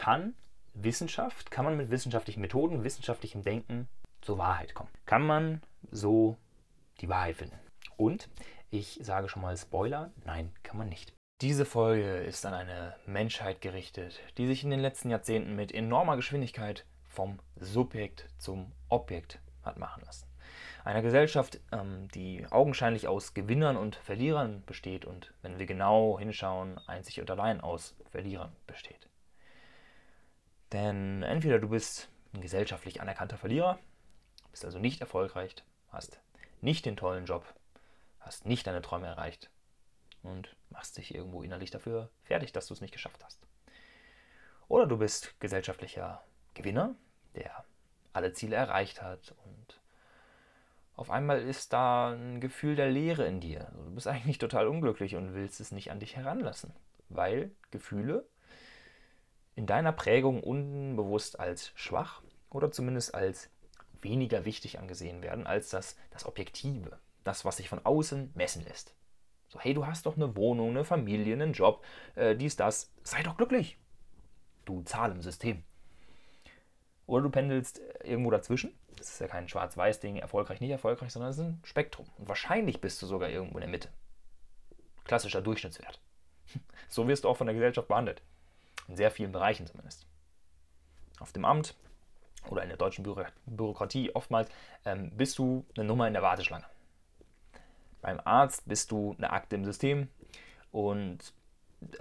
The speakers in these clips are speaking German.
kann Wissenschaft, kann man mit wissenschaftlichen Methoden, wissenschaftlichem Denken zur Wahrheit kommen? Kann man so die Wahrheit finden? Und ich sage schon mal Spoiler, nein, kann man nicht. Diese Folge ist an eine Menschheit gerichtet, die sich in den letzten Jahrzehnten mit enormer Geschwindigkeit vom Subjekt zum Objekt hat machen lassen. Eine Gesellschaft, ähm, die augenscheinlich aus Gewinnern und Verlierern besteht und, wenn wir genau hinschauen, einzig und allein aus Verlierern besteht. Denn entweder du bist ein gesellschaftlich anerkannter Verlierer, bist also nicht erfolgreich, hast nicht den tollen Job, hast nicht deine Träume erreicht und machst dich irgendwo innerlich dafür fertig, dass du es nicht geschafft hast. Oder du bist gesellschaftlicher Gewinner, der alle Ziele erreicht hat und auf einmal ist da ein Gefühl der Leere in dir. Also du bist eigentlich total unglücklich und willst es nicht an dich heranlassen, weil Gefühle in deiner Prägung unbewusst als schwach oder zumindest als weniger wichtig angesehen werden als das, das Objektive, das, was sich von außen messen lässt. So, hey, du hast doch eine Wohnung, eine Familie, einen Job, äh, dies, das, sei doch glücklich. Du Zahl im System. Oder du pendelst irgendwo dazwischen. Das ist ja kein Schwarz-Weiß-Ding, erfolgreich, nicht erfolgreich, sondern es ist ein Spektrum. Und wahrscheinlich bist du sogar irgendwo in der Mitte. Klassischer Durchschnittswert. So wirst du auch von der Gesellschaft behandelt. In sehr vielen Bereichen zumindest. Auf dem Amt oder in der deutschen Büro Bürokratie oftmals ähm, bist du eine Nummer in der Warteschlange. Beim Arzt bist du eine Akte im System und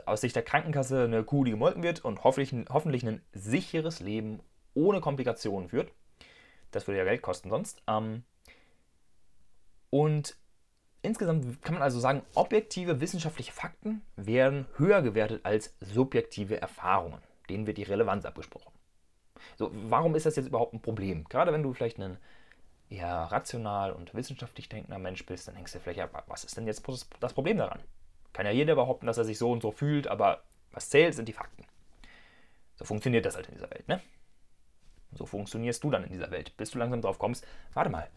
aus Sicht der Krankenkasse eine Kuh, die gemolken wird und hoffentlich, hoffentlich ein sicheres Leben ohne Komplikationen führt. Das würde ja Geld kosten sonst. Ähm, und insgesamt kann man also sagen, objektive wissenschaftliche Fakten werden höher gewertet als subjektive Erfahrungen. Denen wird die Relevanz abgesprochen. So, warum ist das jetzt überhaupt ein Problem? Gerade wenn du vielleicht ein eher rational und wissenschaftlich denkender Mensch bist, dann denkst du vielleicht, ja, was ist denn jetzt das Problem daran? Kann ja jeder behaupten, dass er sich so und so fühlt, aber was zählt, sind die Fakten. So funktioniert das halt in dieser Welt, ne? So funktionierst du dann in dieser Welt, bis du langsam drauf kommst, warte mal,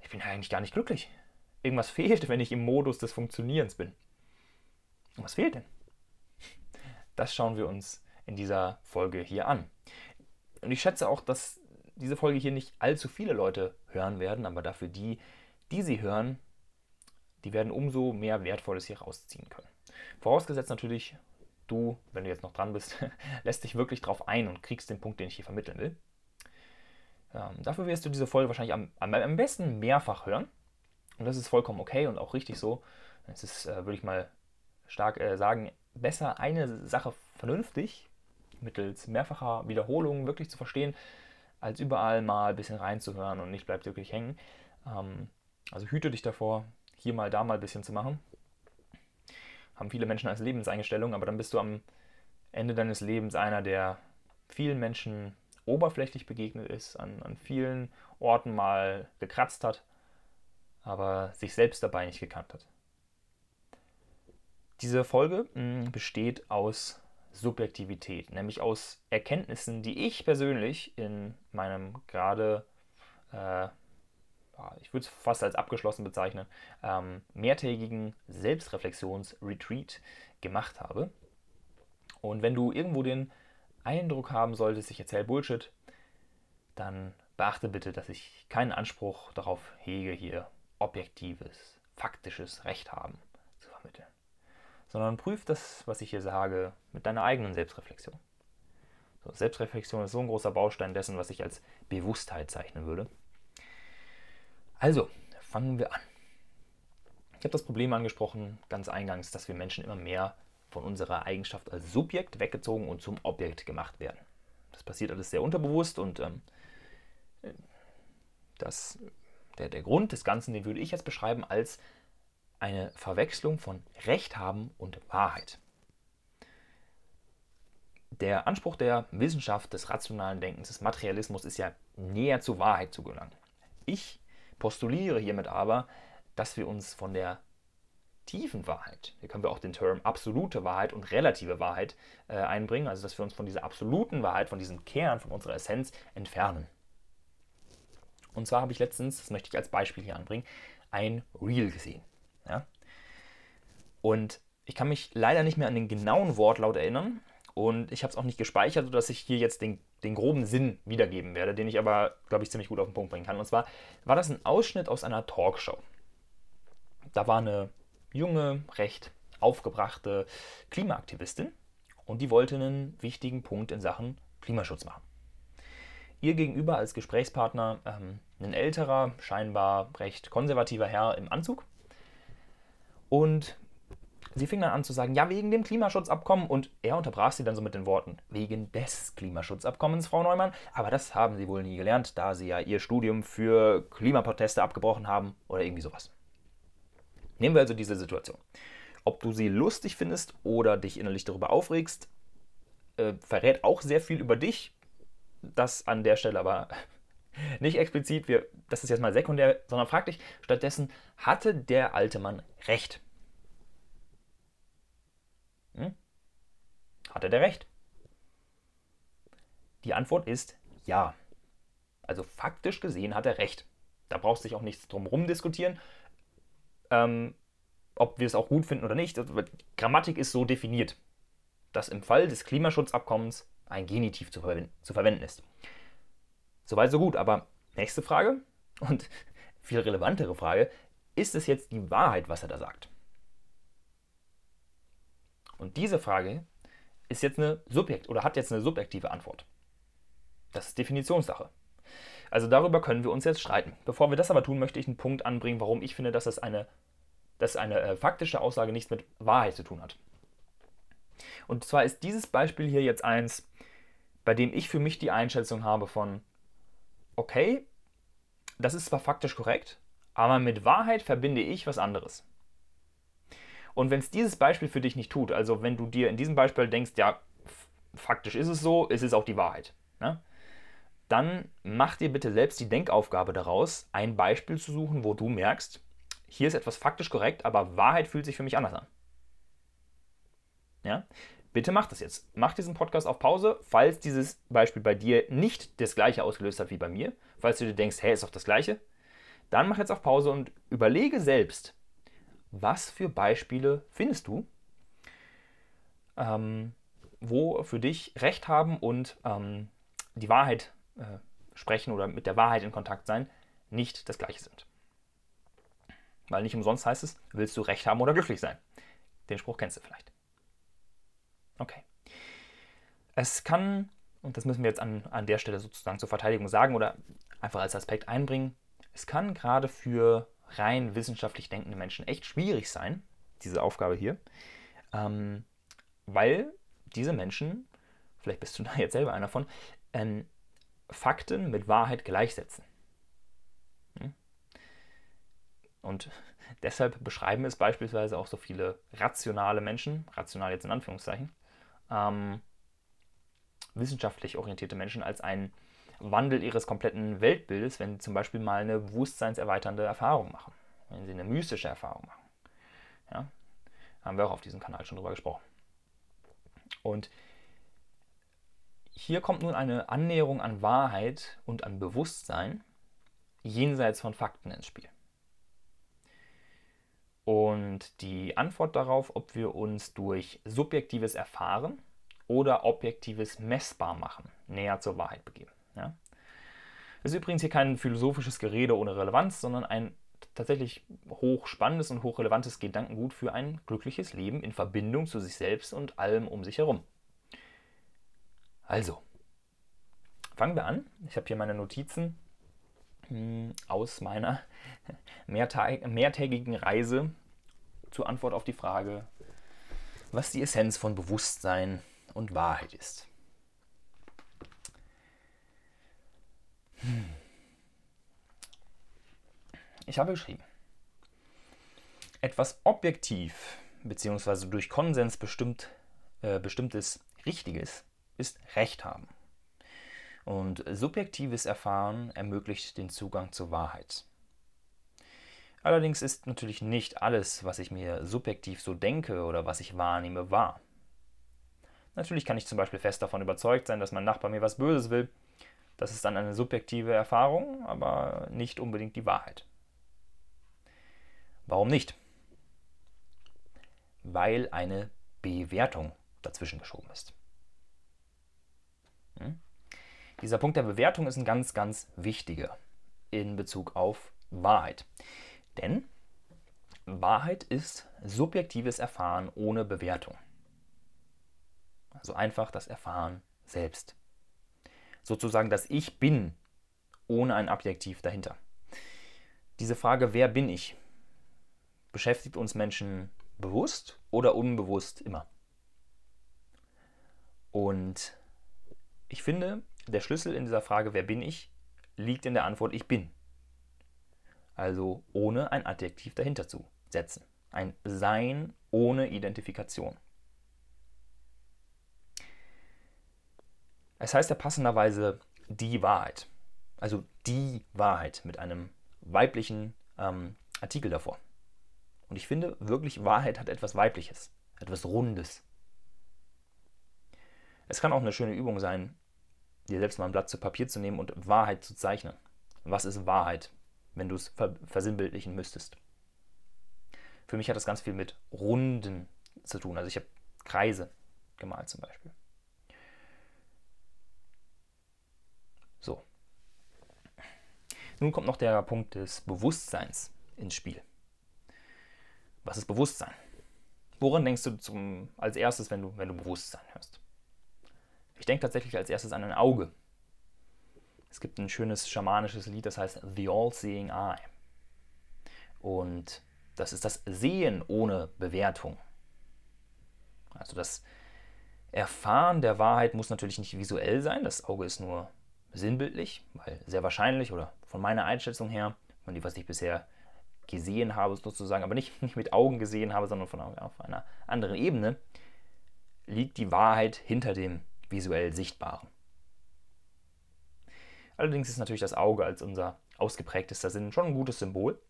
ich bin eigentlich gar nicht glücklich. Irgendwas fehlt, wenn ich im Modus des Funktionierens bin. Und was fehlt denn? Das schauen wir uns in dieser Folge hier an. Und ich schätze auch, dass diese Folge hier nicht allzu viele Leute hören werden, aber dafür die, die sie hören, die werden umso mehr Wertvolles hier rausziehen können. Vorausgesetzt natürlich, du, wenn du jetzt noch dran bist, lässt dich wirklich drauf ein und kriegst den Punkt, den ich hier vermitteln will. Ähm, dafür wirst du diese Folge wahrscheinlich am, am, besten mehrfach hören. Und das ist vollkommen okay und auch richtig so. Es ist, äh, würde ich mal stark äh, sagen, besser eine Sache vernünftig mittels mehrfacher Wiederholungen wirklich zu verstehen, als überall mal ein bisschen reinzuhören und nicht bleibt wirklich hängen. Ähm, also hüte dich davor, hier mal, da mal ein bisschen zu machen. Haben viele Menschen als Lebenseinstellung, aber dann bist du am Ende deines Lebens einer, der vielen Menschen oberflächlich begegnet ist, an, an vielen Orten mal gekratzt hat, aber sich selbst dabei nicht gekannt hat. Diese Folge hm, besteht aus Subjektivität, nämlich aus Erkenntnissen, die ich persönlich in meinem gerade, äh, ich würde es fast als abgeschlossen bezeichnen, ähm, mehrtägigen Selbstreflexions-Retreat gemacht habe. Und wenn du irgendwo den Eindruck haben solltest, ich erzähle Bullshit, dann beachte bitte, dass ich keinen Anspruch darauf hege, hier objektives, faktisches Recht haben zu vermitteln, sondern prüf das, was ich hier sage, mit deiner eigenen Selbstreflexion. So, Selbstreflexion ist so ein großer Baustein dessen, was ich als Bewusstheit zeichnen würde. Also, fangen wir an. Ich habe das Problem angesprochen, ganz eingangs, dass wir Menschen immer mehr von unserer Eigenschaft als Subjekt weggezogen und zum Objekt gemacht werden. Das passiert alles sehr unterbewusst und ähm, das, der, der Grund des Ganzen, den würde ich jetzt beschreiben als eine Verwechslung von Recht haben und Wahrheit. Der Anspruch der Wissenschaft, des rationalen Denkens, des Materialismus ist ja näher zur Wahrheit zu gelangen. Ich postuliere hiermit aber, dass wir uns von der tiefen Wahrheit, hier können wir auch den Term absolute Wahrheit und relative Wahrheit äh, einbringen, also dass wir uns von dieser absoluten Wahrheit, von diesem Kern, von unserer Essenz entfernen. Und zwar habe ich letztens, das möchte ich als Beispiel hier anbringen, ein Reel gesehen. Ja? Und ich kann mich leider nicht mehr an den genauen Wortlaut erinnern. und ich habe es auch nicht gespeichert, sodass ich hier jetzt den, den groben Sinn wiedergeben werde, den ich aber, glaube ich, ziemlich gut auf den Punkt bringen kann. Und zwar war das ein Ausschnitt aus einer Talkshow. Da war eine junge, recht aufgebrachte Klimaaktivistin und die wollte einen wichtigen Punkt in Sachen Klimaschutz machen. Ihr gegenüber als Gesprächspartner ähm, ein älterer, scheinbar recht konservativer Herr im Anzug. Und sie fing dann an zu sagen, ja, wegen dem Klimaschutzabkommen. Und er unterbrach sie dann so mit den Worten, wegen des Klimaschutzabkommens, Frau Neumann. Aber das haben Sie wohl nie gelernt, da Sie ja Ihr Studium für Klimaproteste abgebrochen haben oder irgendwie sowas. Nehmen wir also diese Situation. Ob du sie lustig findest oder dich innerlich darüber aufregst, äh, verrät auch sehr viel über dich. Das an der Stelle aber nicht explizit, wir, das ist jetzt mal sekundär, sondern frag dich stattdessen, hatte der alte Mann recht? Hm? Hatte der recht? Die Antwort ist ja. Also faktisch gesehen hat er recht. Da brauchst du dich auch nichts drum rum diskutieren, ähm, ob wir es auch gut finden oder nicht. Also, Grammatik ist so definiert, dass im Fall des Klimaschutzabkommens ein Genitiv zu, verwenden, zu verwenden ist. Soweit, so gut. Aber nächste Frage und viel relevantere Frage: Ist es jetzt die Wahrheit, was er da sagt? Und diese Frage ist jetzt eine Subjekt oder hat jetzt eine subjektive Antwort. Das ist Definitionssache. Also darüber können wir uns jetzt streiten. Bevor wir das aber tun, möchte ich einen Punkt anbringen, warum ich finde, dass es eine, dass eine äh, faktische Aussage nichts mit Wahrheit zu tun hat. Und zwar ist dieses Beispiel hier jetzt eins, bei dem ich für mich die Einschätzung habe von, okay, das ist zwar faktisch korrekt, aber mit Wahrheit verbinde ich was anderes. Und wenn es dieses Beispiel für dich nicht tut, also wenn du dir in diesem Beispiel denkst, ja, faktisch ist es so, ist es auch die Wahrheit, ne? dann mach dir bitte selbst die Denkaufgabe daraus, ein Beispiel zu suchen, wo du merkst, hier ist etwas faktisch korrekt, aber Wahrheit fühlt sich für mich anders an. Ja? Bitte mach das jetzt. Mach diesen Podcast auf Pause, falls dieses Beispiel bei dir nicht das gleiche ausgelöst hat wie bei mir, falls du dir denkst, hey, ist doch das gleiche, dann mach jetzt auf Pause und überlege selbst, was für Beispiele findest du, ähm, wo für dich Recht haben und ähm, die Wahrheit äh, sprechen oder mit der Wahrheit in Kontakt sein, nicht das gleiche sind. Weil nicht umsonst heißt es, willst du Recht haben oder glücklich sein? Den Spruch kennst du vielleicht. Okay. Es kann, und das müssen wir jetzt an, an der Stelle sozusagen zur Verteidigung sagen oder einfach als Aspekt einbringen, es kann gerade für rein wissenschaftlich denkende Menschen echt schwierig sein, diese Aufgabe hier, ähm, weil diese Menschen, vielleicht bist du da jetzt selber einer von, ähm, Fakten mit Wahrheit gleichsetzen. Hm? Und deshalb beschreiben es beispielsweise auch so viele rationale Menschen, rational jetzt in Anführungszeichen, ähm, wissenschaftlich orientierte Menschen als einen Wandel ihres kompletten Weltbildes, wenn sie zum Beispiel mal eine bewusstseinserweiternde Erfahrung machen, wenn sie eine mystische Erfahrung machen. Ja? Haben wir auch auf diesem Kanal schon drüber gesprochen. Und hier kommt nun eine Annäherung an Wahrheit und an Bewusstsein jenseits von Fakten ins Spiel. Und die Antwort darauf, ob wir uns durch subjektives Erfahren oder objektives Messbar machen, näher zur Wahrheit begeben. Ja? Das ist übrigens hier kein philosophisches Gerede ohne Relevanz, sondern ein tatsächlich hochspannendes und hochrelevantes Gedankengut für ein glückliches Leben in Verbindung zu sich selbst und allem um sich herum. Also, fangen wir an. Ich habe hier meine Notizen hm, aus meiner mehrtägigen Reise zur Antwort auf die Frage, was die Essenz von Bewusstsein und Wahrheit ist. Hm. Ich habe geschrieben, etwas objektiv bzw. durch Konsens bestimmt, äh, bestimmtes Richtiges ist Recht haben. Und subjektives Erfahren ermöglicht den Zugang zur Wahrheit. Allerdings ist natürlich nicht alles, was ich mir subjektiv so denke oder was ich wahrnehme, wahr. Natürlich kann ich zum Beispiel fest davon überzeugt sein, dass mein Nachbar mir was Böses will. Das ist dann eine subjektive Erfahrung, aber nicht unbedingt die Wahrheit. Warum nicht? Weil eine Bewertung dazwischen geschoben ist. Dieser Punkt der Bewertung ist ein ganz, ganz wichtiger in Bezug auf Wahrheit. Denn Wahrheit ist subjektives Erfahren ohne Bewertung. Also einfach das Erfahren selbst. Sozusagen das Ich bin ohne ein Adjektiv dahinter. Diese Frage, wer bin ich, beschäftigt uns Menschen bewusst oder unbewusst immer. Und ich finde, der Schlüssel in dieser Frage, wer bin ich, liegt in der Antwort ich bin. Also ohne ein Adjektiv dahinter zu setzen. Ein Sein ohne Identifikation. Es heißt ja passenderweise die Wahrheit. Also die Wahrheit mit einem weiblichen ähm, Artikel davor. Und ich finde wirklich, Wahrheit hat etwas Weibliches, etwas Rundes. Es kann auch eine schöne Übung sein, dir selbst mal ein Blatt zu Papier zu nehmen und Wahrheit zu zeichnen. Was ist Wahrheit, wenn du es versinnbildlichen müsstest? Für mich hat das ganz viel mit Runden zu tun. Also ich habe Kreise gemalt zum Beispiel. So. Nun kommt noch der Punkt des Bewusstseins ins Spiel. Was ist Bewusstsein? Woran denkst du zum, als erstes, wenn du, wenn du Bewusstsein hörst? Ich denke tatsächlich als erstes an ein Auge. Es gibt ein schönes schamanisches Lied, das heißt The All-Seeing Eye. Und das ist das Sehen ohne Bewertung. Also das Erfahren der Wahrheit muss natürlich nicht visuell sein, das Auge ist nur sinnbildlich, weil sehr wahrscheinlich oder von meiner Einschätzung her, von dem, was ich bisher gesehen habe, sozusagen, aber nicht, nicht mit Augen gesehen habe, sondern von auf einer anderen Ebene, liegt die Wahrheit hinter dem visuell Sichtbaren. Allerdings ist natürlich das Auge als unser ausgeprägtester Sinn schon ein gutes Symbol,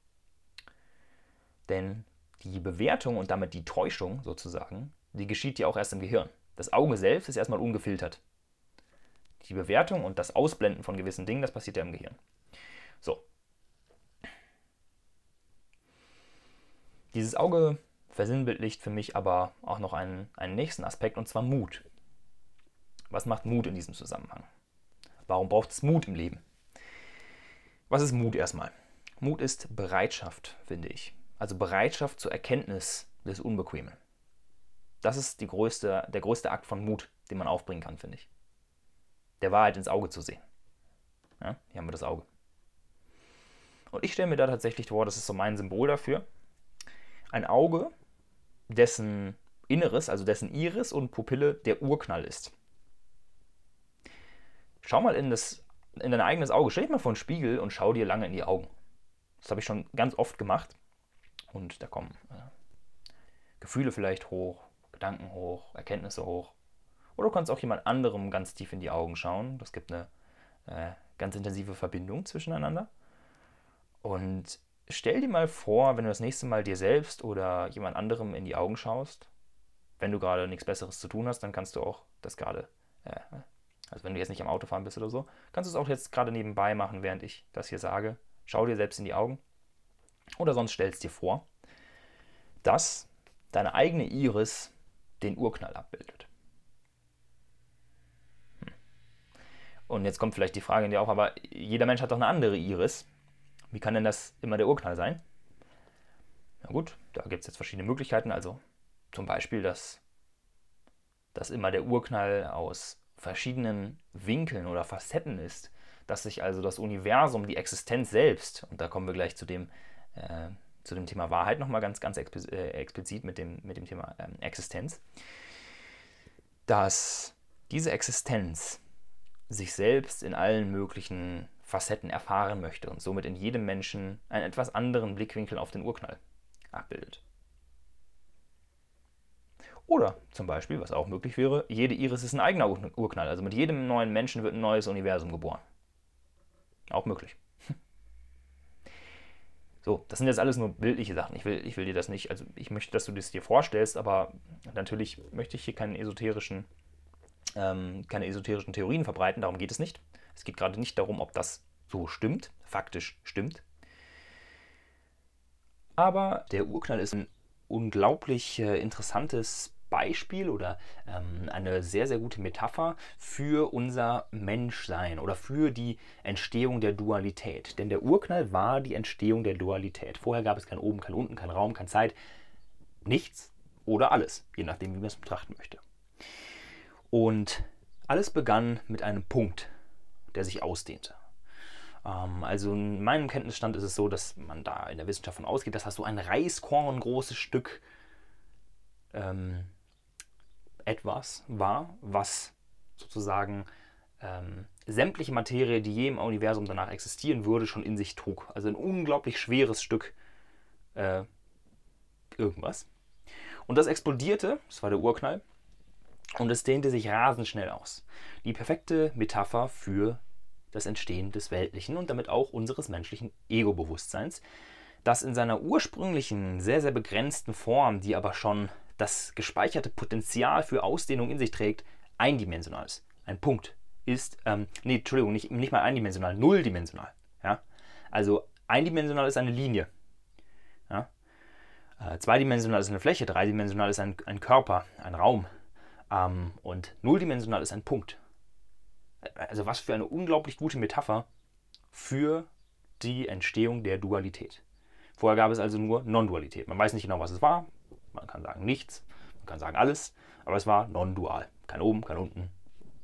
denn die Bewertung und damit die Täuschung sozusagen, die geschieht ja auch erst im Gehirn. Das Auge selbst ist erstmal ungefiltert. Die Bewertung und das Ausblenden von gewissen Dingen, das passiert ja im Gehirn. So. Dieses Auge versinnbildlicht für mich aber auch noch einen, einen nächsten Aspekt, und zwar Mut. Was macht Mut in diesem Zusammenhang? Warum braucht es Mut im Leben? Was ist Mut erstmal? Mut ist Bereitschaft, finde ich. Also Bereitschaft zur Erkenntnis des Unbequemen. Das ist größte, der größte Akt von Mut, den man aufbringen kann, finde ich. Der Wahrheit ins Auge zu sehen. Ja, hier haben wir das Auge. Und ich stelle mir da tatsächlich vor, das ist so mein Symbol dafür. Ein Auge, dessen Inneres, also dessen Iris und Pupille der Urknall ist. Schau mal in, das, in dein eigenes Auge. Stell dich mal vor einen Spiegel und schau dir lange in die Augen. Das habe ich schon ganz oft gemacht. Und da kommen äh, Gefühle vielleicht hoch, Gedanken hoch, Erkenntnisse hoch. Oder du kannst auch jemand anderem ganz tief in die Augen schauen. Das gibt eine äh, ganz intensive Verbindung zwischeneinander. Und stell dir mal vor, wenn du das nächste Mal dir selbst oder jemand anderem in die Augen schaust, wenn du gerade nichts Besseres zu tun hast, dann kannst du auch das gerade äh, also wenn du jetzt nicht am Autofahren bist oder so, kannst du es auch jetzt gerade nebenbei machen, während ich das hier sage. Schau dir selbst in die Augen. Oder sonst stellst dir vor, dass deine eigene Iris den Urknall abbildet. Hm. Und jetzt kommt vielleicht die Frage in dir auf, aber jeder Mensch hat doch eine andere Iris. Wie kann denn das immer der Urknall sein? Na gut, da gibt es jetzt verschiedene Möglichkeiten. Also zum Beispiel, dass, dass immer der Urknall aus verschiedenen Winkeln oder Facetten ist, dass sich also das Universum, die Existenz selbst, und da kommen wir gleich zu dem, äh, zu dem Thema Wahrheit nochmal ganz, ganz äh, explizit mit dem, mit dem Thema ähm, Existenz, dass diese Existenz sich selbst in allen möglichen Facetten erfahren möchte und somit in jedem Menschen einen etwas anderen Blickwinkel auf den Urknall abbildet. Oder zum Beispiel, was auch möglich wäre, jede Iris ist ein eigener Urknall. Also mit jedem neuen Menschen wird ein neues Universum geboren. Auch möglich. So, das sind jetzt alles nur bildliche Sachen. Ich will, ich will dir das nicht, also ich möchte, dass du das dir vorstellst, aber natürlich möchte ich hier keinen esoterischen, ähm, keine esoterischen Theorien verbreiten, darum geht es nicht. Es geht gerade nicht darum, ob das so stimmt, faktisch stimmt. Aber der Urknall ist ein unglaublich äh, interessantes Beispiel oder ähm, eine sehr, sehr gute Metapher für unser Menschsein oder für die Entstehung der Dualität. Denn der Urknall war die Entstehung der Dualität. Vorher gab es kein Oben, kein Unten, kein Raum, keine Zeit, nichts oder alles, je nachdem, wie man es betrachten möchte. Und alles begann mit einem Punkt, der sich ausdehnte. Ähm, also in meinem Kenntnisstand ist es so, dass man da in der Wissenschaft von ausgeht, dass das so ein Reiskorn großes Stück ähm, etwas war, was sozusagen ähm, sämtliche Materie, die je im Universum danach existieren würde, schon in sich trug. Also ein unglaublich schweres Stück äh, irgendwas. Und das explodierte, das war der Urknall, und es dehnte sich rasend schnell aus. Die perfekte Metapher für das Entstehen des Weltlichen und damit auch unseres menschlichen Ego-Bewusstseins, das in seiner ursprünglichen, sehr, sehr begrenzten Form, die aber schon das gespeicherte Potenzial für Ausdehnung in sich trägt, eindimensional ist. Ein Punkt ist, ähm, nee, Entschuldigung, nicht, nicht mal eindimensional, nulldimensional. Ja? Also eindimensional ist eine Linie. Ja? Äh, zweidimensional ist eine Fläche, dreidimensional ist ein, ein Körper, ein Raum. Ähm, und nulldimensional ist ein Punkt. Also was für eine unglaublich gute Metapher für die Entstehung der Dualität. Vorher gab es also nur Non-Dualität. Man weiß nicht genau, was es war, man kann sagen nichts, man kann sagen alles, aber es war non-dual. Kein oben, kein unten,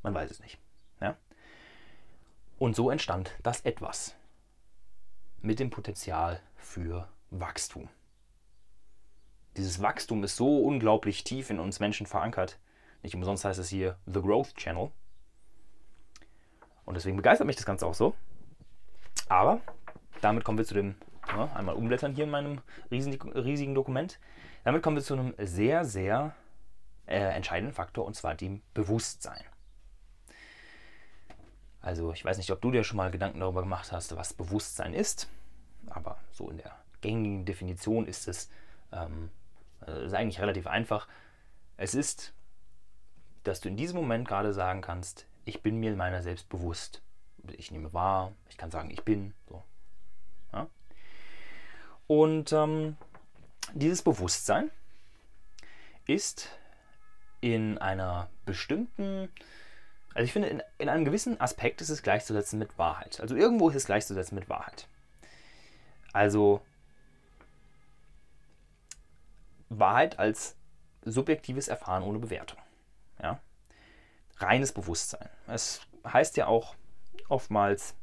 man weiß es nicht. Ja? Und so entstand das Etwas mit dem Potenzial für Wachstum. Dieses Wachstum ist so unglaublich tief in uns Menschen verankert. Nicht umsonst heißt es hier The Growth Channel. Und deswegen begeistert mich das Ganze auch so. Aber damit kommen wir zu dem, ja, einmal umblättern hier in meinem riesigen, riesigen Dokument. Damit kommen wir zu einem sehr, sehr äh, entscheidenden Faktor und zwar dem Bewusstsein. Also ich weiß nicht, ob du dir schon mal Gedanken darüber gemacht hast, was Bewusstsein ist, aber so in der gängigen Definition ist es ähm, ist eigentlich relativ einfach. Es ist, dass du in diesem Moment gerade sagen kannst, ich bin mir meiner selbst bewusst. Ich nehme wahr, ich kann sagen, ich bin. So. Ja? Und ähm, dieses Bewusstsein ist in einer bestimmten, also ich finde, in, in einem gewissen Aspekt ist es gleichzusetzen mit Wahrheit. Also irgendwo ist es gleichzusetzen mit Wahrheit. Also Wahrheit als subjektives Erfahren ohne Bewertung. Ja? Reines Bewusstsein. Es heißt ja auch oftmals,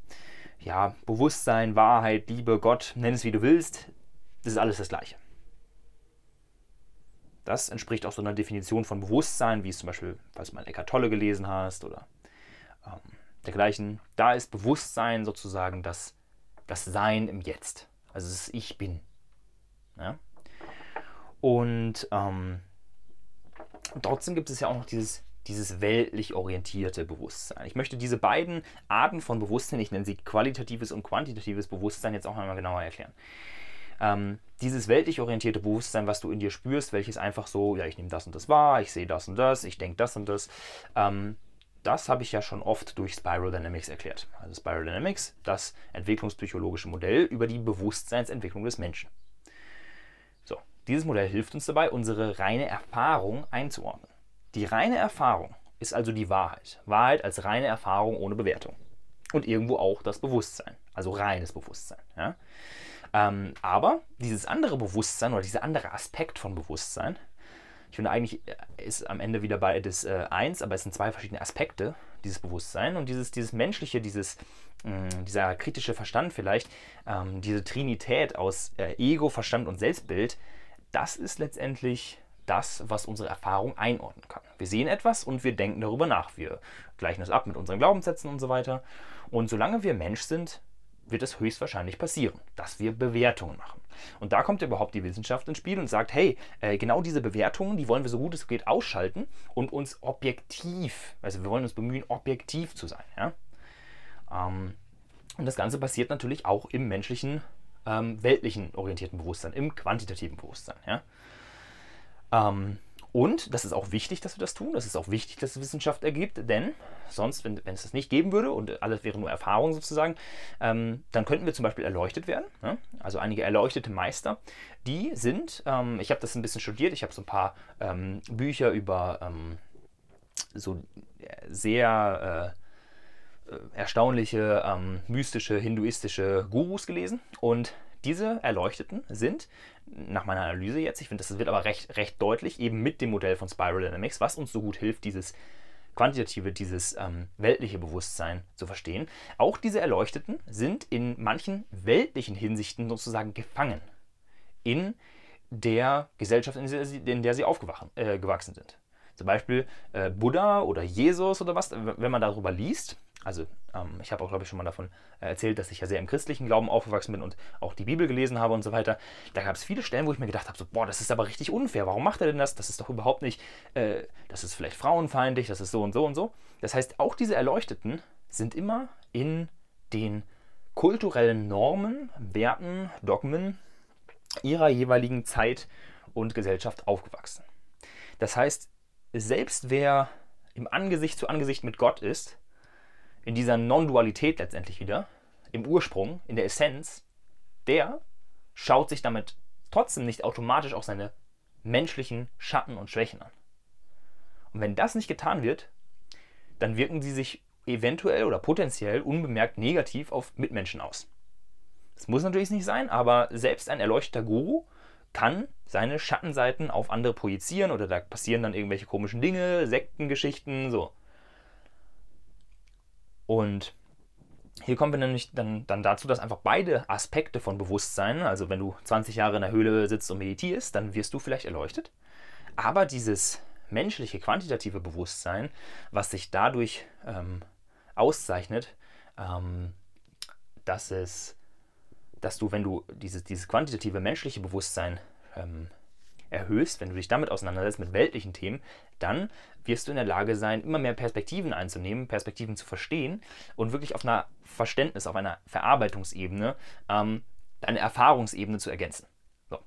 ja, Bewusstsein, Wahrheit, Liebe, Gott, nenn es wie du willst, das ist alles das Gleiche. Das entspricht auch so einer Definition von Bewusstsein, wie es zum Beispiel, falls du mal Eckart Tolle gelesen hast oder ähm, dergleichen. Da ist Bewusstsein sozusagen das, das Sein im Jetzt. Also das Ich Bin. Ja? Und ähm, trotzdem gibt es ja auch noch dieses, dieses weltlich orientierte Bewusstsein. Ich möchte diese beiden Arten von Bewusstsein, ich nenne sie qualitatives und quantitatives Bewusstsein, jetzt auch einmal genauer erklären. Ähm, dieses weltlich orientierte Bewusstsein, was du in dir spürst, welches einfach so, ja, ich nehme das und das wahr, ich sehe das und das, ich denke das und das, ähm, das habe ich ja schon oft durch Spiral Dynamics erklärt. Also Spiral Dynamics, das entwicklungspsychologische Modell über die Bewusstseinsentwicklung des Menschen. So, dieses Modell hilft uns dabei, unsere reine Erfahrung einzuordnen. Die reine Erfahrung ist also die Wahrheit. Wahrheit als reine Erfahrung ohne Bewertung. Und irgendwo auch das Bewusstsein, also reines Bewusstsein. Ja? Ähm, aber dieses andere Bewusstsein oder dieser andere Aspekt von Bewusstsein, ich finde eigentlich äh, ist am Ende wieder beides äh, eins, aber es sind zwei verschiedene Aspekte dieses Bewusstsein und dieses, dieses menschliche, dieses, mh, mm, dieser kritische Verstand vielleicht, ähm, diese Trinität aus äh, Ego, Verstand und Selbstbild, das ist letztendlich das, was unsere Erfahrung einordnen kann. Wir sehen etwas und wir denken darüber nach. Wir gleichen es ab mit unseren Glaubenssätzen und so weiter. Und solange wir Mensch sind, wird es höchstwahrscheinlich passieren, dass wir Bewertungen machen. Und da kommt überhaupt die Wissenschaft ins Spiel und sagt, hey, äh, genau diese Bewertungen, die wollen wir so gut es geht ausschalten und uns objektiv, also wir wollen uns bemühen, objektiv zu sein. Ja? Ähm, und das Ganze passiert natürlich auch im menschlichen, ähm, weltlichen orientierten Bewusstsein, im quantitativen Bewusstsein. Ja? Ähm, Und das ist auch wichtig, dass wir das tun. Das ist auch wichtig, dass es Wissenschaft ergibt, denn sonst, wenn, wenn es das nicht geben würde und alles wäre nur Erfahrung sozusagen, ähm, dann könnten wir zum Beispiel erleuchtet werden. Ne? Also einige erleuchtete Meister, die sind, ähm, ich habe das ein bisschen studiert, ich habe so ein paar ähm, Bücher über ähm, so sehr äh, äh, erstaunliche, ähm, mystische, hinduistische Gurus gelesen und diese Erleuchteten sind, nach meiner Analyse jetzt, ich finde, das wird aber recht, recht deutlich, eben mit dem Modell von Spiral Dynamics, was uns so gut hilft, dieses quantitative, dieses ähm, weltliche Bewusstsein zu verstehen. Auch diese Erleuchteten sind in manchen weltlichen Hinsichten sozusagen gefangen in der Gesellschaft, in der sie, in der sie aufgewachsen äh, sind. Zum Beispiel äh, Buddha oder Jesus oder was, wenn man darüber liest, also ähm, ich habe auch, glaube ich, schon mal davon äh, erzählt, dass ich ja sehr im christlichen Glauben aufgewachsen bin und auch die Bibel gelesen habe und so weiter. Da gab es viele Stellen, wo ich mir gedacht habe, so, boah, das ist aber richtig unfair. Warum macht er denn das? Das ist doch überhaupt nicht, äh, das ist vielleicht frauenfeindlich, das ist so und so und so. Das heißt, auch diese Erleuchteten sind immer in den kulturellen Normen, Werten, Dogmen ihrer jeweiligen Zeit und Gesellschaft aufgewachsen. Das heißt, selbst wer im Angesicht zu Angesicht mit Gott ist, in dieser Non-Dualität letztendlich wieder, im Ursprung, in der Essenz, der schaut sich damit trotzdem nicht automatisch auch seine menschlichen Schatten und Schwächen an. Und wenn das nicht getan wird, dann wirken sie sich eventuell oder potenziell unbemerkt negativ auf Mitmenschen aus. Das muss natürlich nicht sein, aber selbst ein erleuchteter Guru kann seine Schattenseiten auf andere projizieren oder da passieren dann irgendwelche komischen Dinge, Sektengeschichten, so. Und hier kommen wir nämlich dann, dann dazu, dass einfach beide Aspekte von Bewusstsein, also wenn du 20 Jahre in der Höhle sitzt und meditierst, dann wirst du vielleicht erleuchtet. Aber dieses menschliche, quantitative Bewusstsein, was sich dadurch ähm, auszeichnet, ähm, dass es, dass du, wenn du dieses, dieses quantitative menschliche Bewusstsein ähm, erhöhst, wenn du dich damit auseinandersetzt, mit weltlichen Themen, dann wirst du in der Lage sein, immer mehr Perspektiven einzunehmen, Perspektiven zu verstehen und wirklich auf einer Verständnis, auf einer Verarbeitungsebene ähm, deine Erfahrungsebene zu ergänzen. So.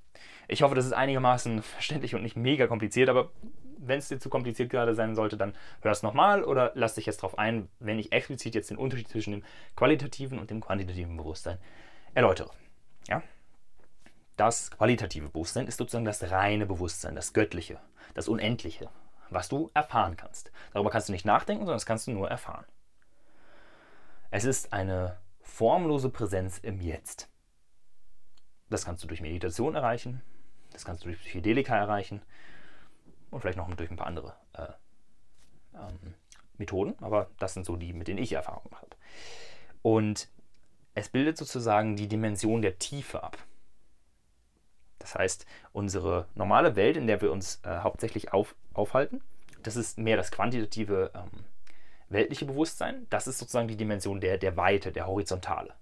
Ich hoffe, das ist einigermaßen verständlich und nicht mega kompliziert, aber wenn es dir zu kompliziert gerade sein sollte, dann hör es nochmal oder lass dich jetzt darauf ein, wenn ich explizit jetzt den Unterschied zwischen dem qualitativen und dem quantitativen Bewusstsein erläutere. Ja? Das qualitative Bewusstsein ist sozusagen das reine Bewusstsein, das Göttliche, das Unendliche, was du erfahren kannst. Darüber kannst du nicht nachdenken, sondern das kannst du nur erfahren. Es ist eine formlose Präsenz im Jetzt. Das kannst du durch Meditation erreichen, das kannst du durch Psychedelika erreichen und vielleicht noch durch ein paar andere äh, ähm, Methoden, aber das sind so die, mit denen ich Erfahrung habe. Und es bildet sozusagen die Dimension der Tiefe ab. Das heißt, unsere normale Welt, in der wir uns äh, hauptsächlich auf, aufhalten, das ist mehr das quantitative ähm, weltliche Bewusstsein. Das ist sozusagen die Dimension der, der Weite, der Horizontale.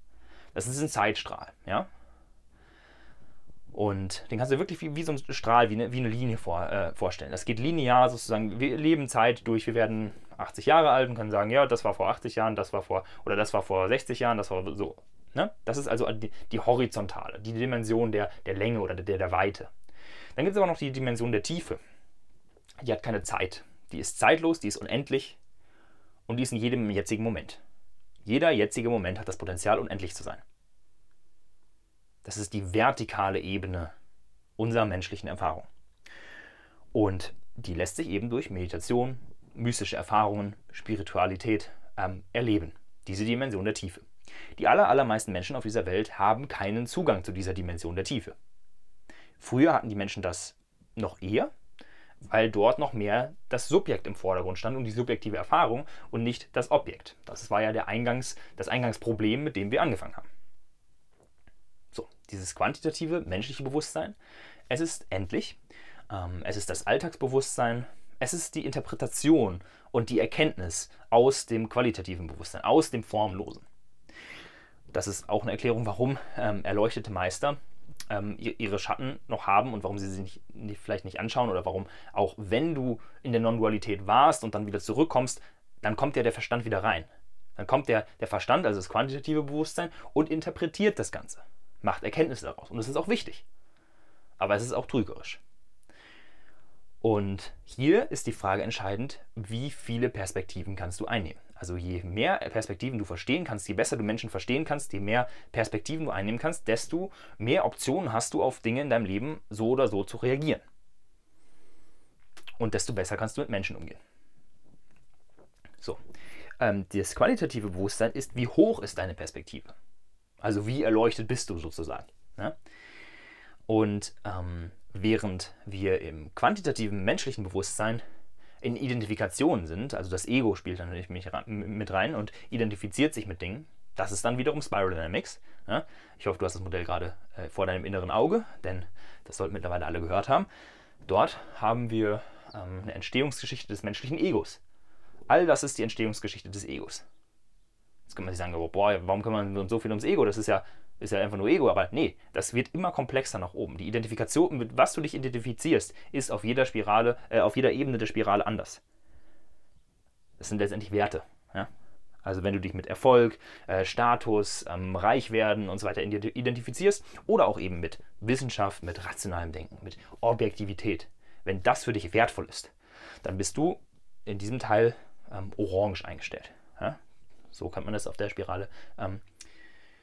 Das ist ein Zeitstrahl. Ja? Und den kannst du wirklich wie, wie so ein Strahl, wie eine, wie eine Linie vor, äh, vorstellen. Das geht linear sozusagen. Wir leben Zeit durch. Wir werden 80 Jahre alt und können sagen, ja, das war vor 80 Jahren, das war vor, oder das war vor 60 Jahren, das war so. Ne? Das ist also die, die, horizontale, die Dimension der, der Länge oder der, der Weite. Dann gibt es aber noch die Dimension der Tiefe. Die hat keine Zeit. Die ist zeitlos, die ist unendlich und die ist in jedem jetzigen Moment. Jeder jetzige Moment hat das Potenzial, unendlich zu sein. Das ist die vertikale Ebene unserer menschlichen Erfahrung. Und die lässt sich eben durch Meditation, mystische Erfahrungen, Spiritualität ähm, erleben. Diese Dimension der Tiefe. Die aller, allermeisten Menschen auf dieser Welt haben keinen Zugang zu dieser Dimension der Tiefe. Früher hatten die Menschen das noch eher, weil dort noch mehr das Subjekt im Vordergrund stand und die subjektive Erfahrung und nicht das Objekt. Das war ja der Eingangs, das Eingangsproblem, mit dem wir angefangen haben. So, dieses quantitative menschliche Bewusstsein, es ist endlich, ähm, es ist das Alltagsbewusstsein, es ist die Interpretation und die Erkenntnis aus dem qualitativen Bewusstsein, aus dem Formlosen. Das ist auch eine Erklärung, warum ähm, erleuchtete Meister ähm, ihre Schatten noch haben und warum sie sie nicht, nicht, vielleicht nicht anschauen oder warum auch wenn du in der Non-Dualität warst und dann wieder zurückkommst, dann kommt ja der Verstand wieder rein. Dann kommt der, der Verstand, also das quantitative Bewusstsein, und interpretiert das Ganze, macht Erkenntnisse daraus. Und das ist auch wichtig. Aber es ist auch trügerisch. Und hier ist die Frage entscheidend, wie viele Perspektiven kannst du einnehmen. Also je mehr Perspektiven du verstehen kannst, je besser du Menschen verstehen kannst, je mehr Perspektiven du einnehmen kannst, desto mehr Optionen hast du auf Dinge in deinem Leben so oder so zu reagieren. Und desto besser kannst du mit Menschen umgehen. So, ähm, das qualitative Bewusstsein ist, wie hoch ist deine Perspektive? Also wie erleuchtet bist du sozusagen? Ne? Und ähm, während wir im quantitativen menschlichen Bewusstsein in Identifikation sind, also das Ego spielt natürlich mit rein und identifiziert sich mit Dingen, das ist dann wiederum Spiral Dynamics. Ne? Ich hoffe, du hast das Modell gerade äh, vor deinem inneren Auge, denn das sollten mittlerweile alle gehört haben. Dort haben wir ähm, eine Entstehungsgeschichte des menschlichen Egos. All das ist die Entstehungsgeschichte des Egos. Jetzt kann man sich sagen, boah, warum kümmern wir uns so viel ums Ego? Das ist ja, ist ja einfach nur Ego. Aber nee, das wird immer komplexer nach oben. Die Identifikation, mit was du dich identifizierst, ist auf jeder Spirale, äh, auf jeder Ebene der Spirale anders. Das sind letztendlich Werte. Ja? Also wenn du dich mit Erfolg, äh, Status, ähm, Reichwerden und so weiter identifizierst oder auch eben mit Wissenschaft, mit rationalem Denken, mit Objektivität, wenn das für dich wertvoll ist, dann bist du in diesem Teil ähm, orange eingestellt. Ja? So kann man das auf der Spirale ähm,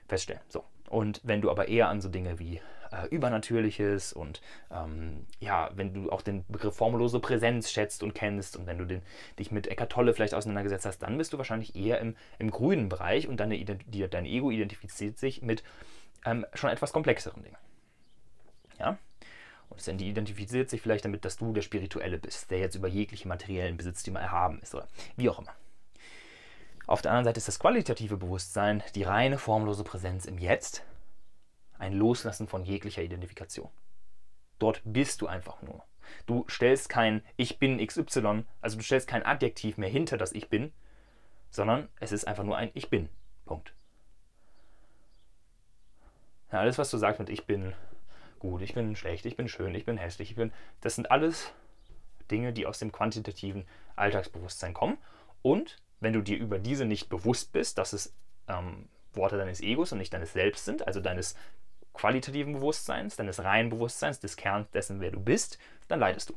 feststellen. So. Und wenn du aber eher an so Dinge wie äh, Übernatürliches und ähm, ja, wenn du auch den Begriff formulose Präsenz schätzt und kennst und wenn du den, dich mit Eckart Tolle vielleicht auseinandergesetzt hast, dann bist du wahrscheinlich eher im, im grünen Bereich und deine, die, dein Ego identifiziert sich mit ähm, schon etwas komplexeren Dingen. Ja? Und es identifiziert sich vielleicht damit, dass du der Spirituelle bist, der jetzt über jegliche materiellen Besitz, die man erhaben ist oder wie auch immer. Auf der anderen Seite ist das qualitative Bewusstsein die reine formlose Präsenz im Jetzt, ein Loslassen von jeglicher Identifikation. Dort bist du einfach nur. Du stellst kein Ich bin XY, also du stellst kein Adjektiv mehr hinter das Ich bin, sondern es ist einfach nur ein Ich bin. Punkt. Ja, alles, was du sagst mit Ich bin gut, ich bin schlecht, ich bin schön, ich bin hässlich, ich bin. Das sind alles Dinge, die aus dem quantitativen Alltagsbewusstsein kommen. Und wenn du dir über diese nicht bewusst bist, dass es ähm, Worte deines Egos und nicht deines Selbst sind, also deines qualitativen Bewusstseins, deines reinen Bewusstseins, des Kerns dessen, wer du bist, dann leidest du.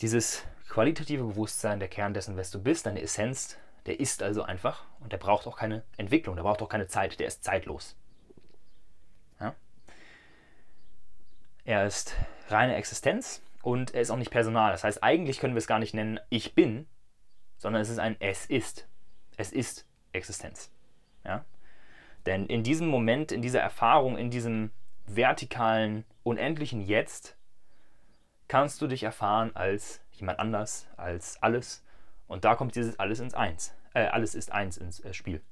Dieses qualitative Bewusstsein, der Kern dessen, wer du bist, deine Essenz, der ist also einfach und der braucht auch keine Entwicklung, der braucht auch keine Zeit, der ist zeitlos. Ja? Er ist reine Existenz und er ist auch nicht personal. Das heißt, eigentlich können wir es gar nicht nennen, ich bin, sondern es ist ein Es ist. Es ist Existenz. Ja? Denn in diesem Moment, in dieser Erfahrung, in diesem vertikalen, unendlichen Jetzt, kannst du dich erfahren als jemand anders, als alles und da kommt dieses alles ins Eins. Äh, alles ist eins ins äh, Spiel.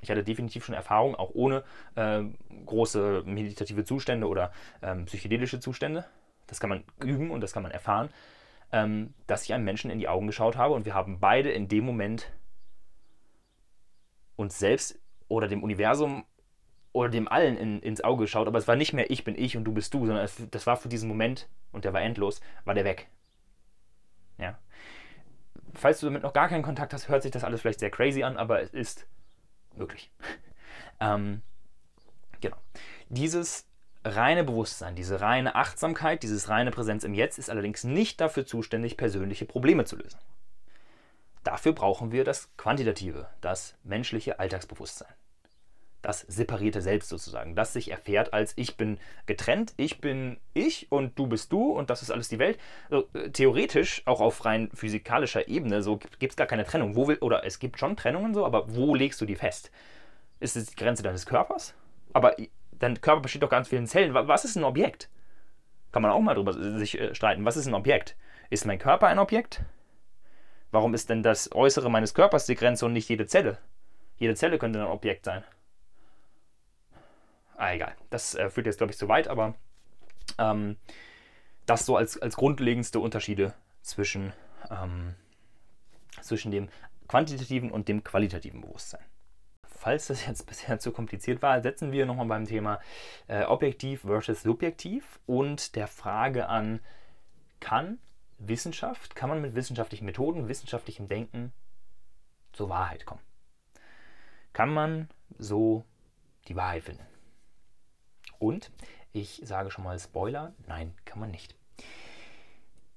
Ich hatte definitiv schon Erfahrung, auch ohne äh, große meditative Zustände oder ähm, psychedelische Zustände. Das kann man üben und das kann man erfahren, ähm, dass ich einem Menschen in die Augen geschaut habe und wir haben beide in dem Moment uns selbst oder dem Universum oder dem Allen in, ins Auge geschaut, aber es war nicht mehr ich bin ich und du bist du, sondern es, das war für diesen Moment, und der war endlos, war der weg. Ja falls du damit noch gar keinen Kontakt hast, hört sich das alles vielleicht sehr crazy an, aber es ist möglich. ähm, genau. Dieses reine Bewusstsein, diese reine Achtsamkeit, dieses reine Präsenz im Jetzt ist allerdings nicht dafür zuständig, persönliche Probleme zu lösen. Dafür brauchen wir das quantitative, das menschliche Alltagsbewusstsein das separierte Selbst sozusagen, das sich erfährt als ich bin getrennt, ich bin ich und du bist du und das ist alles die Welt. Also, theoretisch, auch auf rein physikalischer Ebene, so gibt es gar keine Trennung. Wo will, oder es gibt schon Trennungen so, aber wo legst du die fest? Ist es die Grenze deines Körpers? Aber dein Körper besteht doch ganz vielen Zellen. Was ist ein Objekt? Kann man auch mal drüber sich äh, streiten. Was ist ein Objekt? Ist mein Körper ein Objekt? Warum ist denn das Äußere meines Körpers die Grenze und nicht jede Zelle? Jede Zelle könnte ein Objekt sein. Ah, egal. Das äh, führt jetzt, glaube ich, zu weit, aber ähm, das so als, als grundlegendste Unterschiede zwischen, ähm, zwischen dem quantitativen und dem qualitativen Bewusstsein. Falls das jetzt bisher zu kompliziert war, setzen wir nochmal beim Thema äh, objektiv versus subjektiv und der Frage an, kann Wissenschaft, kann man mit wissenschaftlichen Methoden, wissenschaftlichem Denken zur Wahrheit kommen? Kann man so die Wahrheit finden? Und Ich sage schon mal Spoiler. Nein, kann man nicht.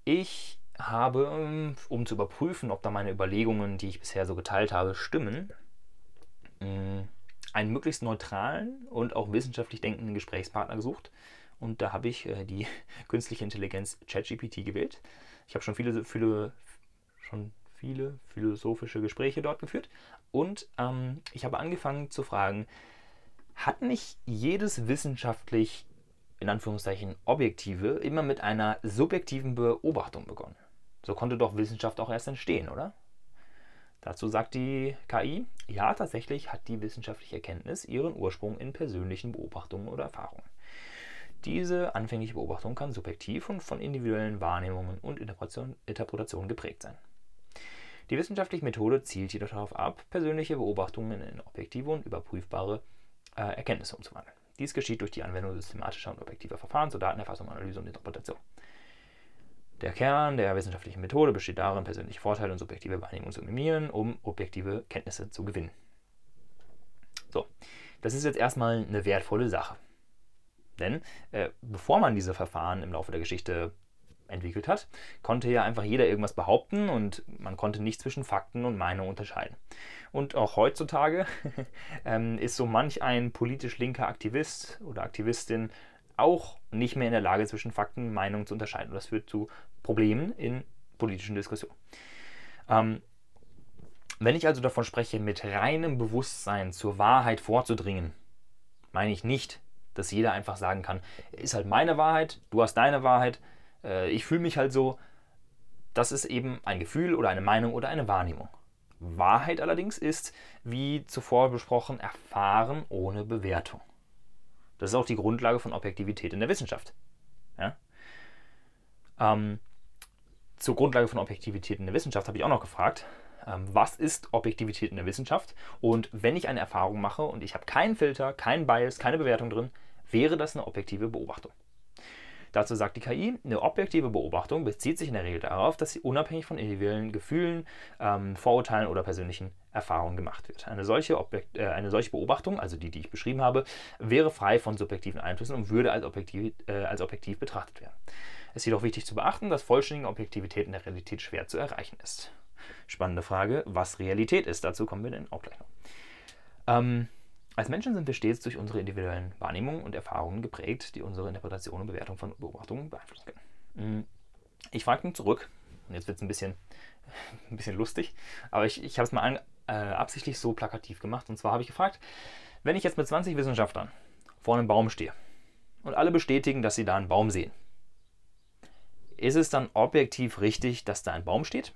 Ich habe, ähm, um zu überprüfen, ob da meine Überlegungen, die ich bisher so geteilt habe, stimmen, mm, einen möglichst neutralen und auch wissenschaftlich denkenden Gesprächspartner gesucht. Und da habe ich äh, die künstliche Intelligenz ChatGPT gewählt. Ich habe schon viele, viele, schon viele philosophische Gespräche dort geführt. Und ähm, ich habe angefangen zu fragen, hat nicht jedes wissenschaftlich, in Anführungszeichen, objektive immer mit einer subjektiven Beobachtung begonnen? So konnte doch Wissenschaft auch erst entstehen, oder? Dazu sagt die KI, ja, tatsächlich hat die wissenschaftliche Erkenntnis ihren Ursprung in persönlichen Beobachtungen oder Erfahrungen. Diese anfängliche Beobachtung kann subjektiv und von individuellen Wahrnehmungen und Interpretationen geprägt sein. Die wissenschaftliche Methode zielt jedoch darauf ab, persönliche Beobachtungen in objektive und überprüfbare äh, Erkenntnisse umzuwandeln. Dies geschieht durch die Anwendung systematischer und objektiver Verfahren zur Datenerfassung, Analyse und Interpretation. Der Kern der wissenschaftlichen Methode besteht darin, persönliche Vorteile und subjektive Wahrnehmung zu minimieren, um objektive Kenntnisse zu gewinnen. So, das ist jetzt erstmal eine wertvolle Sache. Denn äh, bevor man diese Verfahren im Laufe der Geschichte entwickelt hat, konnte ja einfach jeder irgendwas behaupten und man konnte nicht zwischen Fakten und Meinung unterscheiden. Und auch heutzutage ähm, ist so manch ein politisch linker Aktivist oder Aktivistin auch nicht mehr in der Lage, zwischen Fakten und Meinungen zu unterscheiden. Und das führt zu Problemen in politischen Diskussionen. Ähm, wenn ich also davon spreche, mit reinem Bewusstsein zur Wahrheit vorzudringen, meine ich nicht, dass jeder einfach sagen kann, ist halt meine Wahrheit, du hast deine Wahrheit, äh, ich fühle mich halt so. Das ist eben ein Gefühl oder eine Meinung oder eine Wahrnehmung. Wahrheit allerdings ist, wie zuvor besprochen, erfahren ohne Bewertung. Das ist auch die Grundlage von Objektivität in der Wissenschaft. Ja? Ähm, zur Grundlage von Objektivität in der Wissenschaft habe ich auch noch gefragt, ähm, was ist Objektivität in der Wissenschaft? Und wenn ich eine Erfahrung mache und ich habe keinen Filter, keinen Bias, keine Bewertung drin, wäre das eine objektive Beobachtung. Dazu sagt die KI, eine objektive Beobachtung bezieht sich in der Regel darauf, dass sie unabhängig von individuellen Gefühlen, ähm, Vorurteilen oder persönlichen Erfahrungen gemacht wird. Eine solche, Objekt, äh, eine solche Beobachtung, also die, die ich beschrieben habe, wäre frei von subjektiven Einflüssen und würde als objektiv, äh, als objektiv betrachtet werden. Es ist jedoch wichtig zu beachten, dass vollständige Objektivität in der Realität schwer zu erreichen ist. Spannende Frage, was Realität ist. Dazu kommen wir dann auch gleich noch. Ähm, als Menschen sind wir stets durch unsere individuellen Wahrnehmungen und Erfahrungen geprägt, die unsere Interpretation und Bewertung von Beobachtungen beeinflussen können. Mm, ich frage nun zurück, und jetzt wird es ein bisschen, ein bisschen lustig, aber ich, ich habe es mal an, äh, absichtlich so plakativ gemacht. Und zwar habe ich gefragt, wenn ich jetzt mit 20 Wissenschaftlern vor einem Baum stehe und alle bestätigen, dass sie da einen Baum sehen, ist es dann objektiv richtig, dass da ein Baum steht?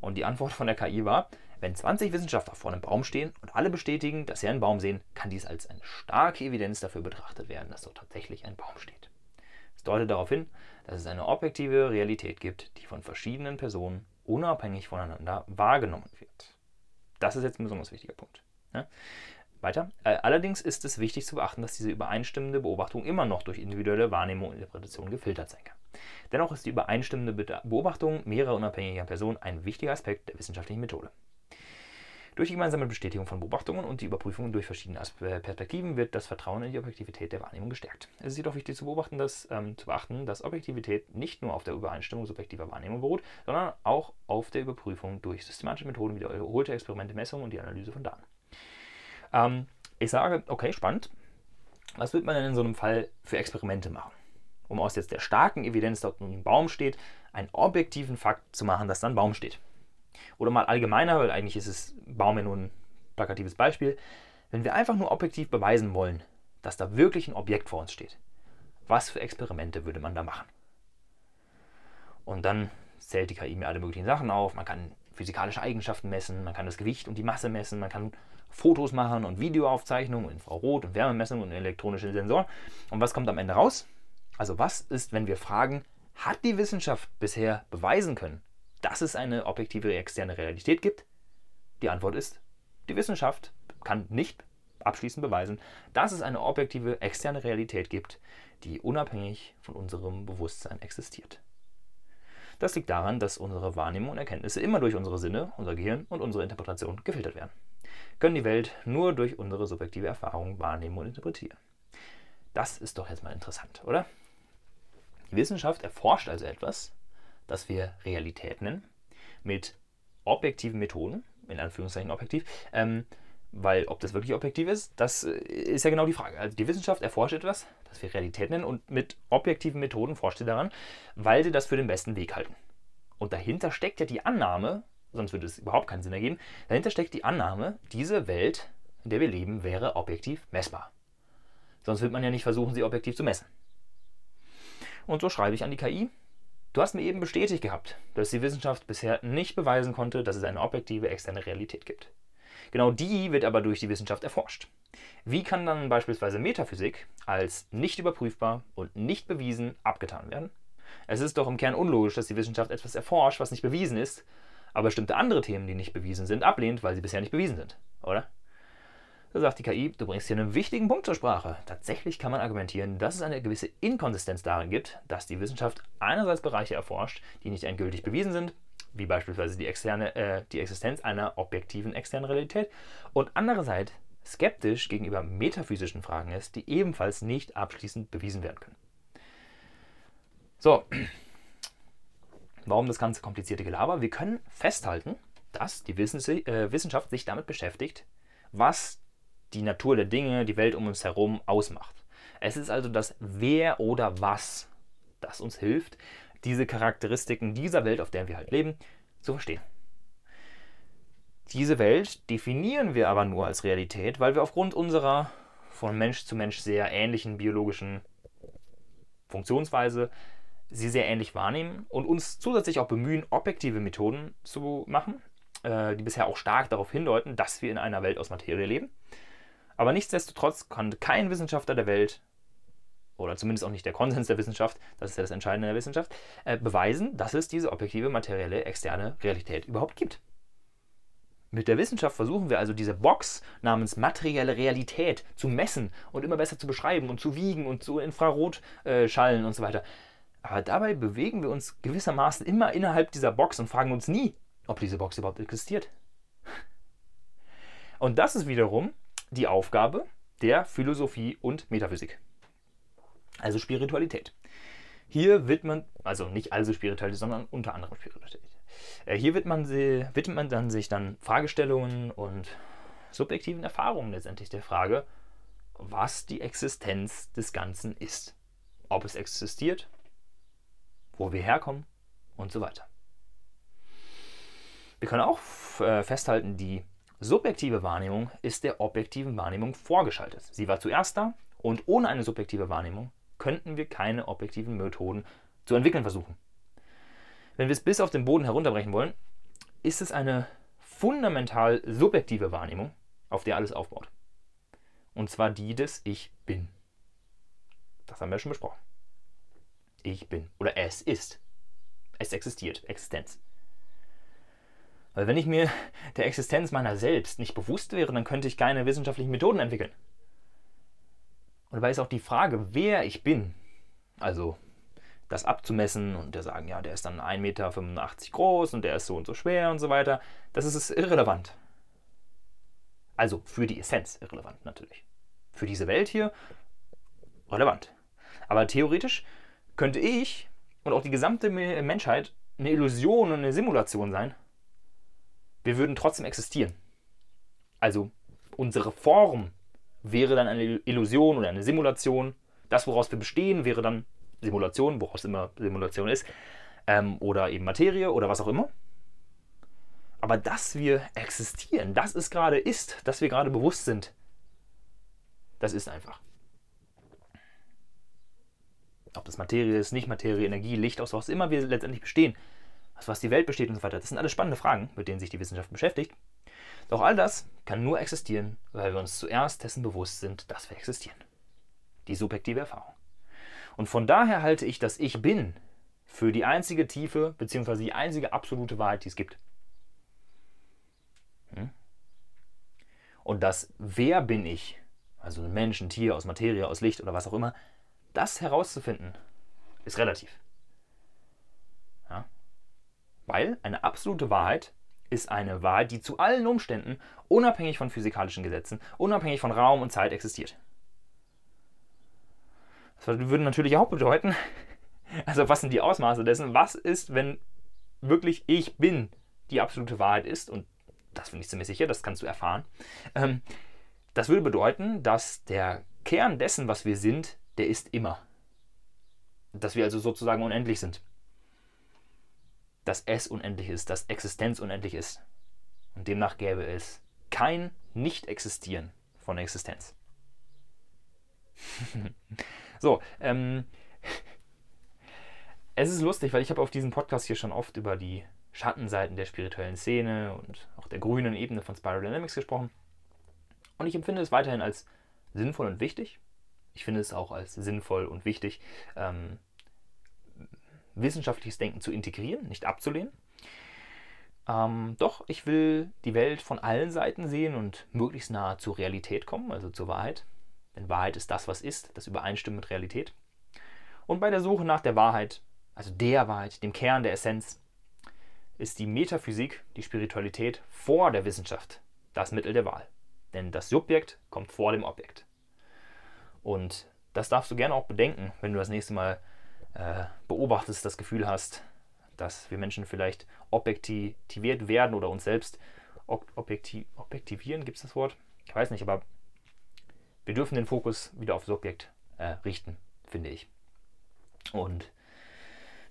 Und die Antwort von der KI war, wenn 20 Wissenschaftler vor einem Baum stehen und alle bestätigen, dass sie einen Baum sehen, kann dies als eine starke Evidenz dafür betrachtet werden, dass dort tatsächlich ein Baum steht. Es deutet darauf hin, dass es eine objektive Realität gibt, die von verschiedenen Personen unabhängig voneinander wahrgenommen wird. Das ist jetzt ein besonders wichtiger Punkt. Ja? Weiter. Äh, allerdings ist es wichtig zu beachten, dass diese übereinstimmende Beobachtung immer noch durch individuelle Wahrnehmung und Interpretation gefiltert sein kann. Dennoch ist die übereinstimmende Beobachtung mehrerer unabhängiger Personen ein wichtiger Aspekt der wissenschaftlichen Methode. Durch die gemeinsame Bestätigung von Beobachtungen und die Überprüfung durch verschiedene äh, Perspektiven wird das Vertrauen in die Objektivität der Wahrnehmung gestärkt. Es ist jedoch wichtig zu beobachten, dass, ähm, zu beachten, dass Objektivität nicht nur auf der Übereinstimmung subjektiver Wahrnehmung beruht, sondern auch auf der Überprüfung durch systematische Methoden, wiederholte Experimente, Messungen und die Analyse von Daten. Ähm, ich sage, okay, spannend. Was wird man denn in so einem Fall für Experimente machen? Um aus jetzt der starken Evidenz, dort ein Baum steht, einen objektiven Fakt zu machen, dass da ein Baum steht. Oder mal allgemeiner, weil eigentlich ist es Baum ja nur ein plakatives Beispiel. Wenn wir einfach nur objektiv beweisen wollen, dass da wirklich ein Objekt vor uns steht, was für Experimente würde man da machen? Und dann zählt die KI mir alle möglichen Sachen auf. Man kann physikalische Eigenschaften messen, man kann das Gewicht und die Masse messen, man kann Fotos machen und Videoaufzeichnungen, Infrarot- und Wärmemessungen und elektronische Sensoren. Und was kommt am Ende raus? Also was ist, wenn wir fragen, hat die Wissenschaft bisher beweisen können, dass es eine objektive externe Realität gibt? Die Antwort ist, die Wissenschaft kann nicht abschließend beweisen, dass es eine objektive externe Realität gibt, die unabhängig von unserem Bewusstsein existiert. Das liegt daran, dass unsere Wahrnehmung und Erkenntnisse immer durch unsere Sinne, unser Gehirn und unsere Interpretation gefiltert werden. Können die Welt nur durch unsere subjektive Erfahrung wahrnehmen und interpretieren. Das ist doch jetzt mal interessant, oder? Die Wissenschaft erforscht also etwas, das wir Realität nennen, mit objektiven Methoden, in Anführungszeichen objektiv, ähm, weil ob das wirklich objektiv ist, das äh, ist ja genau die Frage. Also die Wissenschaft erforscht etwas, das wir Realität nennen, und mit objektiven Methoden forscht sie daran, weil sie das für den besten Weg halten. Und dahinter steckt ja die Annahme, sonst würde es überhaupt keinen Sinn ergeben, dahinter steckt die Annahme, diese Welt, in der wir leben, wäre objektiv messbar. Sonst wird man ja nicht versuchen, sie objektiv zu messen. Und so schreibe ich an die KI. Du hast mir eben bestätigt gehabt, dass die Wissenschaft bisher nicht beweisen konnte, dass es eine objektive externe Realität gibt. Genau die wird aber durch die Wissenschaft erforscht. Wie kann dann beispielsweise Metaphysik als nicht überprüfbar und nicht bewiesen abgetan werden? Es ist doch im Kern unlogisch, dass die Wissenschaft etwas erforscht, was nicht bewiesen ist, aber bestimmte andere Themen, die nicht bewiesen sind, ablehnt, weil sie bisher nicht bewiesen sind, oder? Da sagt die KI, du bringst hier einen wichtigen Punkt zur Sprache. Tatsächlich kann man argumentieren, dass es eine gewisse Inkonsistenz darin gibt, dass die Wissenschaft einerseits Bereiche erforscht, die nicht endgültig bewiesen sind, wie beispielsweise die, externe, äh, die Existenz einer objektiven externen Realität, und andererseits skeptisch gegenüber metaphysischen Fragen ist, die ebenfalls nicht abschließend bewiesen werden können. So, warum das ganze komplizierte Gelaber? Wir können festhalten, dass die äh, Wissenschaft sich damit beschäftigt, was die Natur der Dinge, die Welt um uns herum ausmacht. Es ist also das Wer oder Was, das uns hilft, diese Charakteristiken dieser Welt, auf der wir halt leben, zu verstehen. Diese Welt definieren wir aber nur als Realität, weil wir aufgrund unserer von Mensch zu Mensch sehr ähnlichen biologischen Funktionsweise sie sehr ähnlich wahrnehmen und uns zusätzlich auch bemühen, objektive Methoden zu machen, äh, die bisher auch stark darauf hindeuten, dass wir in einer Welt aus Materie leben. Aber nichtsdestotrotz kann kein Wissenschaftler der Welt oder zumindest auch nicht der Konsens der Wissenschaft, das ist ja das Entscheidende der Wissenschaft, äh, beweisen, dass es diese objektive, materielle, externe Realität überhaupt gibt. Mit der Wissenschaft versuchen wir also diese Box namens materielle Realität zu messen und immer besser zu beschreiben und zu wiegen und zu Infrarotschallen äh, und so weiter. Aber dabei bewegen wir uns gewissermaßen immer innerhalb dieser Box und fragen uns nie, ob diese Box überhaupt existiert. Und das ist wiederum die Aufgabe der Philosophie und Metaphysik also Spiritualität. Hier wird man, also nicht also Spiritualität, sondern unter anderem Spiritualität. Äh, hier wird man, widmet man dann sich dann Fragestellungen und subjektiven Erfahrungen letztendlich der Frage, was die Existenz des Ganzen ist. Ob es existiert, wo wir herkommen und so weiter. Wir können auch äh, festhalten, die subjektive Wahrnehmung ist der objektiven Wahrnehmung vorgeschaltet. Sie war zuerst da und ohne eine subjektive Wahrnehmung könnten wir keine objektiven Methoden zu entwickeln versuchen. Wenn wir es bis auf den Boden herunterbrechen wollen, ist es eine fundamental subjektive Wahrnehmung, auf der alles aufbaut. Und zwar die des Ich bin. Das haben wir schon besprochen. Ich bin. Oder es ist. Es existiert. Existenz. Weil wenn ich mir der Existenz meiner selbst nicht bewusst wäre, dann könnte ich keine wissenschaftlichen Methoden entwickeln. Und dabei ist auch die Frage, wer ich bin, also das abzumessen und der sagen, ja, der ist dann 1,85 Meter groß und der ist so und so schwer und so weiter, das ist irrelevant. Also für die Essenz irrelevant natürlich. Für diese Welt hier relevant. Aber theoretisch könnte ich und auch die gesamte Menschheit eine Illusion und eine Simulation sein. Wir würden trotzdem existieren. Also unsere Form wäre dann eine Illusion oder eine Simulation. Das, woraus wir bestehen, wäre dann Simulation, woraus immer Simulation ist, ähm, oder eben Materie oder was auch immer. Aber dass wir existieren, dass es gerade ist, dass wir gerade bewusst sind, das ist einfach. Ob das Materie ist, nicht Materie, Energie, Licht, aus was immer wir letztendlich bestehen, aus was die Welt besteht und so weiter, das sind alles spannende Fragen, mit denen sich die Wissenschaft beschäftigt. Doch all das kann nur existieren, weil wir uns zuerst dessen bewusst sind, dass wir existieren. Die subjektive Erfahrung. Und von daher halte ich das Ich Bin für die einzige tiefe bzw. die einzige absolute Wahrheit, die es gibt. Hm? Und das Wer bin ich, also ein Mensch, ein Tier aus Materie, aus Licht oder was auch immer, das herauszufinden, ist relativ. Weil eine absolute Wahrheit ist eine Wahrheit, die zu allen Umständen, unabhängig von physikalischen Gesetzen, unabhängig von Raum und Zeit existiert. Das würde natürlich auch bedeuten, also was sind die Ausmaße dessen? Was ist, wenn wirklich ich bin die absolute Wahrheit ist? Und das bin ich ziemlich sicher, das kannst du erfahren. Ähm, das würde bedeuten, dass der Kern dessen, was wir sind, der ist immer. Dass wir also sozusagen unendlich sind. Dass es unendlich ist, dass Existenz unendlich ist. Und demnach gäbe es kein Nicht-Existieren von Existenz. so, ähm, es ist lustig, weil ich habe auf diesem Podcast hier schon oft über die Schattenseiten der spirituellen Szene und auch der grünen Ebene von Spiral Dynamics gesprochen. Und ich empfinde es weiterhin als sinnvoll und wichtig. Ich finde es auch als sinnvoll und wichtig, ähm, wissenschaftliches Denken zu integrieren, nicht abzulehnen. Ähm, doch, ich will die Welt von allen Seiten sehen und möglichst nahe zur Realität kommen, also zur Wahrheit. Denn Wahrheit ist das, was ist, das übereinstimmt mit Realität. Und bei der Suche nach der Wahrheit, also der Wahrheit, dem Kern der Essenz, ist die Metaphysik, die Spiritualität vor der Wissenschaft das Mittel der Wahl. Denn das Subjekt kommt vor dem Objekt. Und das darfst du gerne auch bedenken, wenn du das nächste Mal äh, beobachtest, das Gefühl hast, dass wir Menschen vielleicht objektiviert werden oder uns selbst objektiv, objektivieren, gibt es das Wort? Ich weiß nicht, aber wir dürfen den Fokus wieder aufs Subjekt äh, richten, finde ich. Und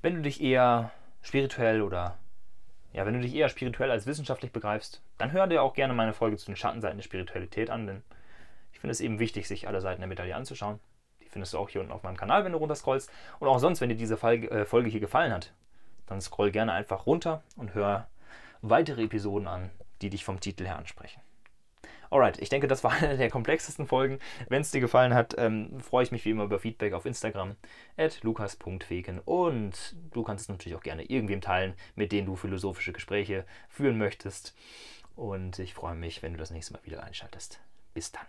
wenn du dich eher spirituell oder ja, wenn du dich eher spirituell als wissenschaftlich begreifst, dann hör dir auch gerne meine Folge zu den Schattenseiten der Spiritualität an, denn ich finde es eben wichtig, sich alle Seiten der Medaille anzuschauen. Findest du auch hier unten auf meinem Kanal, wenn du runterscrollst. Und auch sonst, wenn dir diese äh, Folge hier gefallen hat, dann scroll gerne einfach runter und hör weitere Episoden an, die dich vom Titel her ansprechen. Alright, ich denke, das war eine der komplexesten Folgen. Wenn es dir gefallen hat, ähm, freue ich mich wie immer über Feedback auf Instagram at lukas.feken und du kannst es natürlich auch gerne irgendwem teilen, mit dem du philosophische Gespräche führen möchtest. Und ich freue mich, wenn du das nächste Mal wieder einschaltest. Bis dann.